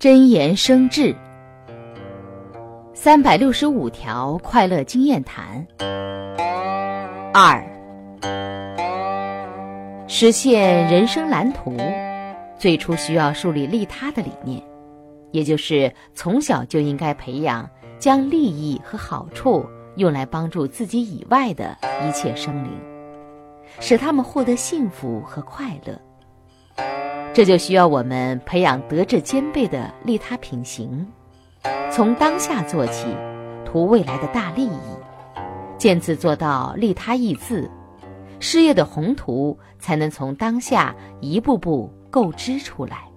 真言生智，三百六十五条快乐经验谈。二，实现人生蓝图，最初需要树立利他的理念，也就是从小就应该培养将利益和好处用来帮助自己以外的一切生灵，使他们获得幸福和快乐。这就需要我们培养德智兼备的利他品行，从当下做起，图未来的大利益，见字做到利他益字，事业的宏图才能从当下一步步构织出来。